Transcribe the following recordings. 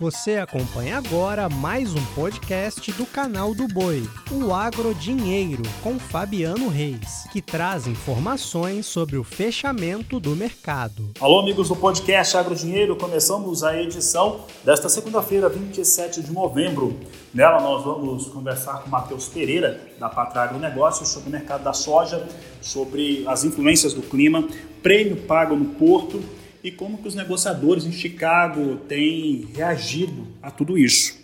Você acompanha agora mais um podcast do canal do Boi, o Agro Dinheiro, com Fabiano Reis, que traz informações sobre o fechamento do mercado. Alô, amigos do podcast Agro Dinheiro, começamos a edição desta segunda-feira, 27 de novembro. Nela nós vamos conversar com Matheus Pereira, da Patra Agronegócios, sobre o mercado da soja, sobre as influências do clima, prêmio pago no porto e como que os negociadores em Chicago têm reagido a tudo isso.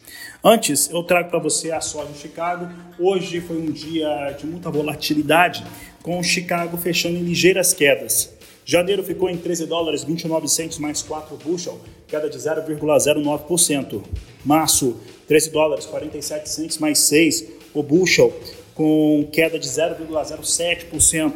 Antes, eu trago para você a soja em Chicago. Hoje foi um dia de muita volatilidade, com o Chicago fechando em ligeiras quedas. Janeiro ficou em 13 dólares 29 centos mais 4 bushel, queda de 0,09%. Março, 13 dólares 47 centos mais 6 o bushel, com queda de 0,07%.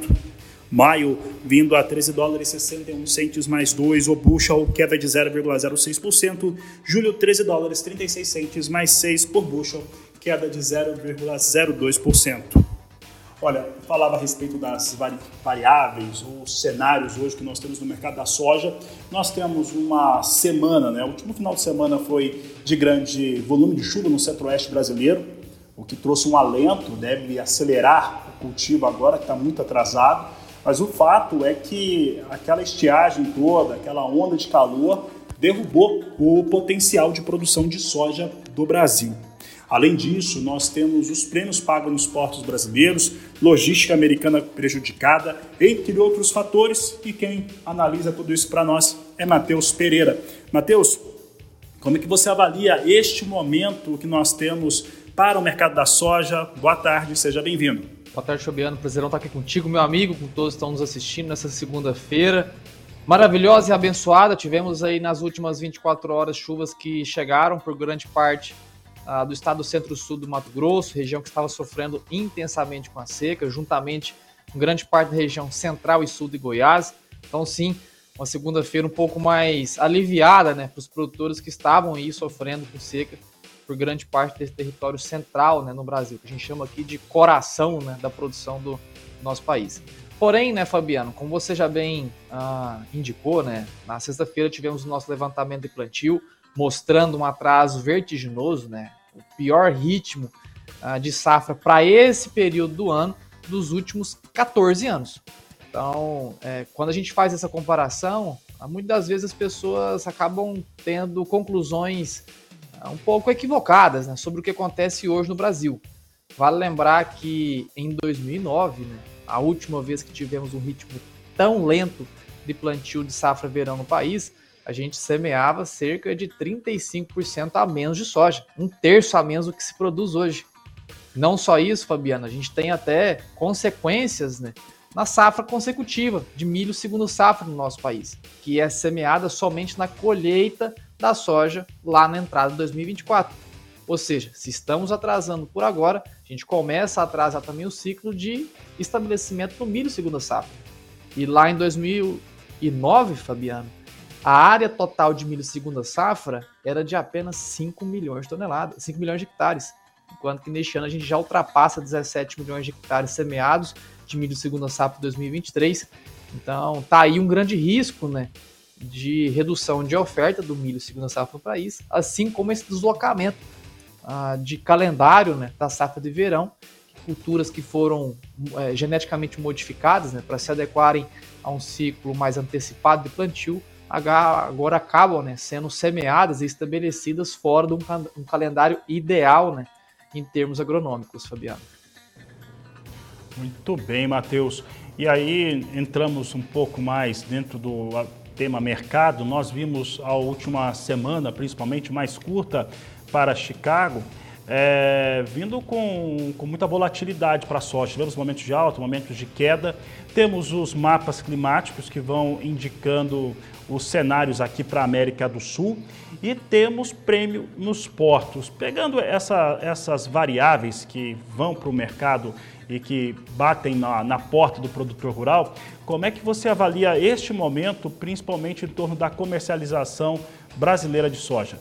Maio vindo a 13 dólares 61 centos mais 2, o bushel queda de 0,06%. Julho 13 dólares 36 centos mais 6 por bushel, queda de 0,02%. Olha, falava a respeito das variáveis ou cenários hoje que nós temos no mercado da soja. Nós temos uma semana, né? O último final de semana foi de grande volume de chuva no centro-oeste brasileiro, o que trouxe um alento, deve acelerar o cultivo agora, que está muito atrasado. Mas o fato é que aquela estiagem toda, aquela onda de calor, derrubou o potencial de produção de soja do Brasil. Além disso, nós temos os prêmios pagos nos portos brasileiros, logística americana prejudicada, entre outros fatores, e quem analisa tudo isso para nós é Matheus Pereira. Matheus, como é que você avalia este momento que nós temos para o mercado da soja? Boa tarde, seja bem-vindo. Boa tarde, Fabiano. Prazerão estar aqui contigo, meu amigo, com todos que estão nos assistindo nessa segunda-feira. Maravilhosa e abençoada. Tivemos aí nas últimas 24 horas chuvas que chegaram por grande parte uh, do estado centro-sul do Mato Grosso, região que estava sofrendo intensamente com a seca, juntamente com grande parte da região central e sul de Goiás. Então, sim, uma segunda-feira um pouco mais aliviada né, para os produtores que estavam aí sofrendo com seca por grande parte desse território central né, no Brasil, que a gente chama aqui de coração né, da produção do nosso país. Porém, né, Fabiano, como você já bem ah, indicou, né, na sexta-feira tivemos o nosso levantamento de plantio, mostrando um atraso vertiginoso, né, o pior ritmo ah, de safra para esse período do ano dos últimos 14 anos. Então, é, quando a gente faz essa comparação, muitas das vezes as pessoas acabam tendo conclusões um pouco equivocadas né, sobre o que acontece hoje no Brasil. Vale lembrar que em 2009, né, a última vez que tivemos um ritmo tão lento de plantio de safra verão no país, a gente semeava cerca de 35% a menos de soja, um terço a menos do que se produz hoje. Não só isso, Fabiano, a gente tem até consequências né, na safra consecutiva de milho segundo safra no nosso país, que é semeada somente na colheita da soja lá na entrada de 2024. Ou seja, se estamos atrasando por agora, a gente começa a atrasar também o ciclo de estabelecimento do milho segunda safra. E lá em 2009, Fabiano, a área total de milho segunda safra era de apenas 5 milhões de toneladas, 5 milhões de hectares. Enquanto que neste ano a gente já ultrapassa 17 milhões de hectares semeados de milho segunda safra 2023. Então tá aí um grande risco, né, de redução de oferta do milho segunda safra no país, assim como esse deslocamento ah, de calendário né, da safra de verão, culturas que foram é, geneticamente modificadas né, para se adequarem a um ciclo mais antecipado de plantio, agora acabam né, sendo semeadas e estabelecidas fora de um, um calendário ideal né, em termos agronômicos, Fabiano. Muito bem, Matheus. E aí entramos um pouco mais dentro do tema mercado, nós vimos a última semana, principalmente mais curta, para Chicago, é, vindo com, com muita volatilidade para a soja. Tivemos momentos de alta, momentos de queda. Temos os mapas climáticos que vão indicando os cenários aqui para a América do Sul e temos prêmio nos portos. Pegando essa, essas variáveis que vão para o mercado e que batem na, na porta do produtor rural, como é que você avalia este momento, principalmente em torno da comercialização brasileira de soja?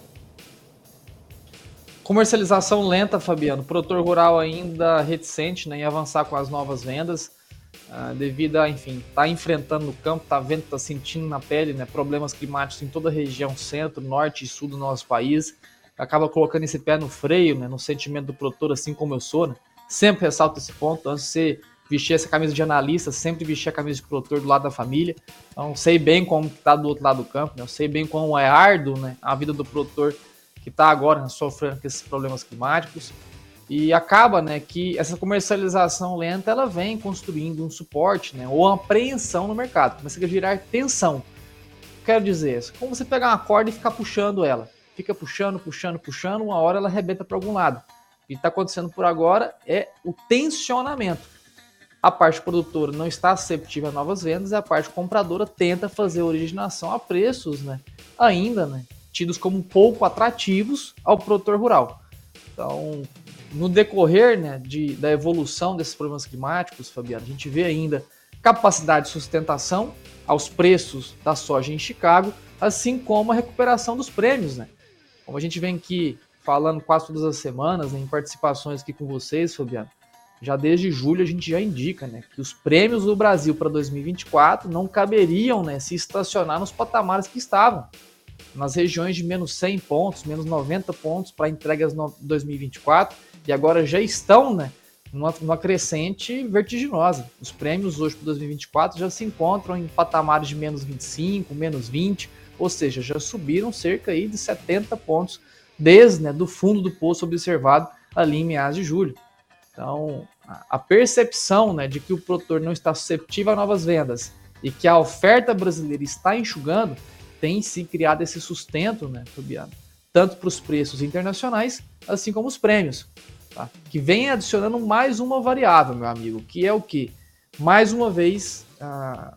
Comercialização lenta, Fabiano. Produtor rural ainda reticente né, em avançar com as novas vendas. uh, devido a, enfim, tá enfrentando no campo, tá vendo, tá sentindo na pele, né, problemas climáticos em toda a região centro, norte e sul do nosso país, acaba colocando esse pé no freio, né, no sentimento do produtor, assim como eu sou, né, sempre ressalto esse ponto, antes de você vestir essa camisa de analista, sempre vestir a camisa de produtor do lado da família, então sei bem como está do outro lado do campo, né, eu sei bem como é árduo, né, a vida do produtor que está agora sofrendo com esses problemas climáticos, e acaba, né, que essa comercialização lenta ela vem construindo um suporte, né, ou uma apreensão no mercado, começa a gerar tensão. Quero dizer, é como você pegar uma corda e ficar puxando ela, fica puxando, puxando, puxando, uma hora ela arrebenta para algum lado. O que está acontecendo por agora é o tensionamento. A parte produtora não está receptiva a novas vendas e a parte compradora tenta fazer originação a preços, né, ainda, né, tidos como pouco atrativos ao produtor rural. Então, no decorrer né, de, da evolução desses problemas climáticos, Fabiano, a gente vê ainda capacidade de sustentação aos preços da soja em Chicago, assim como a recuperação dos prêmios. Né? Como a gente vem aqui falando quase todas as semanas, né, em participações aqui com vocês, Fabiano, já desde julho a gente já indica né, que os prêmios do Brasil para 2024 não caberiam né, se estacionar nos patamares que estavam nas regiões de menos 100 pontos, menos 90 pontos para entregas no 2024 e agora já estão né, numa, numa crescente vertiginosa. Os prêmios hoje para 2024 já se encontram em patamares de menos 25, menos 20, ou seja, já subiram cerca aí de 70 pontos desde né, do fundo do poço observado ali em meados de julho. Então, a percepção né, de que o produtor não está susceptível a novas vendas e que a oferta brasileira está enxugando tem se criado esse sustento, né, Fabiano? Tanto para os preços internacionais, assim como os prêmios, tá? que vem adicionando mais uma variável, meu amigo, que é o que? Mais uma vez, a,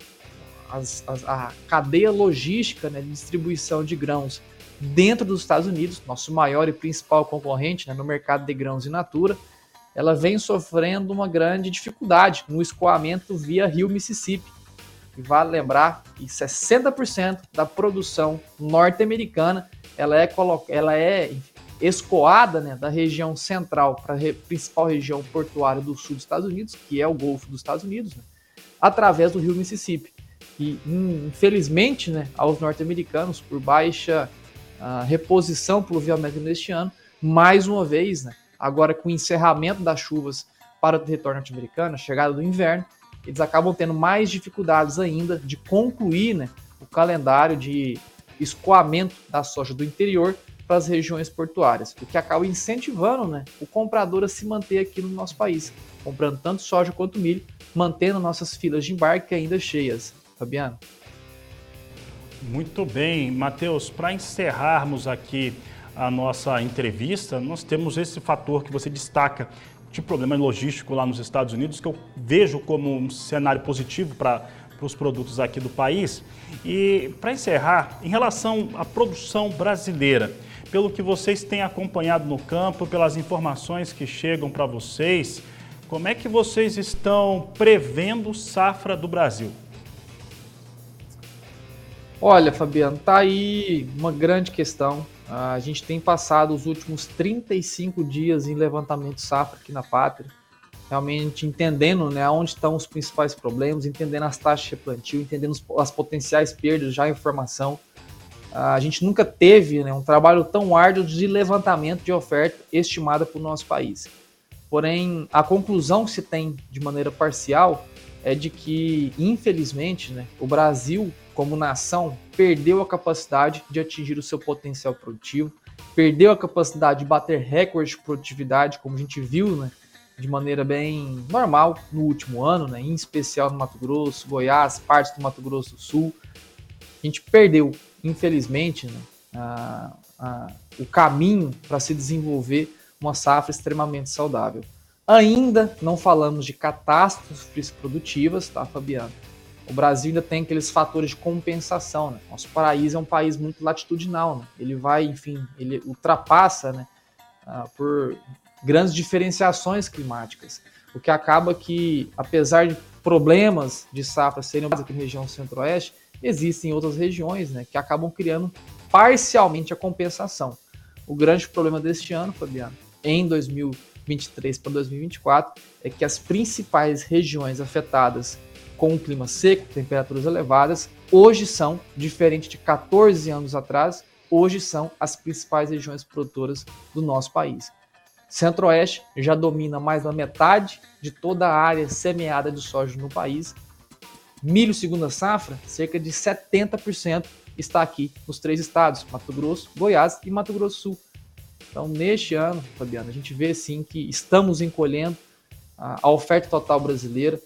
a, a cadeia logística né, de distribuição de grãos dentro dos Estados Unidos, nosso maior e principal concorrente né, no mercado de grãos in natura, ela vem sofrendo uma grande dificuldade no escoamento via Rio Mississippi, e vale lembrar que 60% da produção norte-americana ela é, ela é escoada né, da região central para a re principal região portuária do sul dos Estados Unidos, que é o Golfo dos Estados Unidos, né, através do rio Mississippi. E, infelizmente, né, aos norte-americanos, por baixa uh, reposição pluviométrica neste ano, mais uma vez, né, agora com o encerramento das chuvas para o território norte-americano, chegada do inverno, eles acabam tendo mais dificuldades ainda de concluir né, o calendário de escoamento da soja do interior para as regiões portuárias, o que acaba incentivando né, o comprador a se manter aqui no nosso país, comprando tanto soja quanto milho, mantendo nossas filas de embarque ainda cheias. Fabiano? Muito bem, Matheus, para encerrarmos aqui a nossa entrevista, nós temos esse fator que você destaca de problema logístico lá nos Estados Unidos, que eu vejo como um cenário positivo para os produtos aqui do país. E para encerrar, em relação à produção brasileira, pelo que vocês têm acompanhado no campo, pelas informações que chegam para vocês, como é que vocês estão prevendo safra do Brasil? Olha, Fabiano, tá aí uma grande questão. A gente tem passado os últimos 35 dias em levantamento safra aqui na pátria, realmente entendendo né, onde estão os principais problemas, entendendo as taxas de replantio, entendendo as potenciais perdas já em formação. A gente nunca teve né, um trabalho tão árduo de levantamento de oferta estimada para o nosso país. Porém, a conclusão que se tem de maneira parcial é de que, infelizmente, né, o Brasil como nação, perdeu a capacidade de atingir o seu potencial produtivo, perdeu a capacidade de bater recordes de produtividade, como a gente viu, né, de maneira bem normal no último ano, né, em especial no Mato Grosso, Goiás, partes do Mato Grosso do Sul. A gente perdeu, infelizmente, né, a, a, o caminho para se desenvolver uma safra extremamente saudável. Ainda não falamos de catástrofes produtivas, tá, Fabiano? O Brasil ainda tem aqueles fatores de compensação. Né? Nosso país é um país muito latitudinal. Né? Ele vai, enfim, ele ultrapassa né, uh, por grandes diferenciações climáticas. O que acaba que, apesar de problemas de safra serem aqui na região centro-oeste, existem outras regiões né, que acabam criando parcialmente a compensação. O grande problema deste ano, Fabiano, em 2024, 2023 para 2024 é que as principais regiões afetadas com o clima seco, temperaturas elevadas, hoje são, diferente de 14 anos atrás, hoje são as principais regiões produtoras do nosso país. Centro-Oeste já domina mais da metade de toda a área semeada de soja no país. Milho segunda safra, cerca de 70% está aqui nos três estados, Mato Grosso, Goiás e Mato Grosso do Sul. Então, neste ano, Fabiano, a gente vê sim que estamos encolhendo a, oferta total brasileira,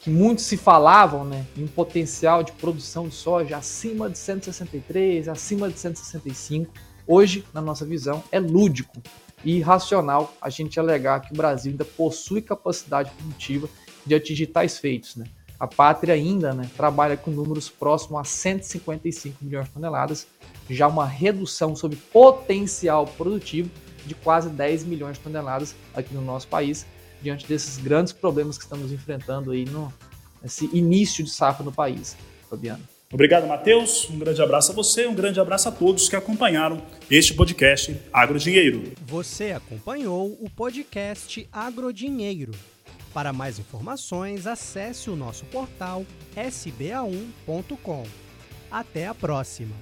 que muitos se falavam né, em um potencial de produção de soja acima de 163, acima de 165. Hoje, na nossa visão, é lúdico e irracional a gente alegar que o Brasil ainda possui capacidade produtiva de atingir tais feitos. Né? A pátria ainda né, trabalha com números próximos a 155 milhões de toneladas, já uma redução sobre potencial produtivo de quase 10 milhões de toneladas aqui no nosso país, diante desses grandes problemas que estamos enfrentando aí no esse início de safra no país, Fabiano. Obrigado, Matheus. Um grande abraço a você, um grande abraço a todos que acompanharam este podcast Agrodinheiro. Você acompanhou o podcast Agrodinheiro. Para mais informações, acesse o nosso portal sba1.com. Até a próxima!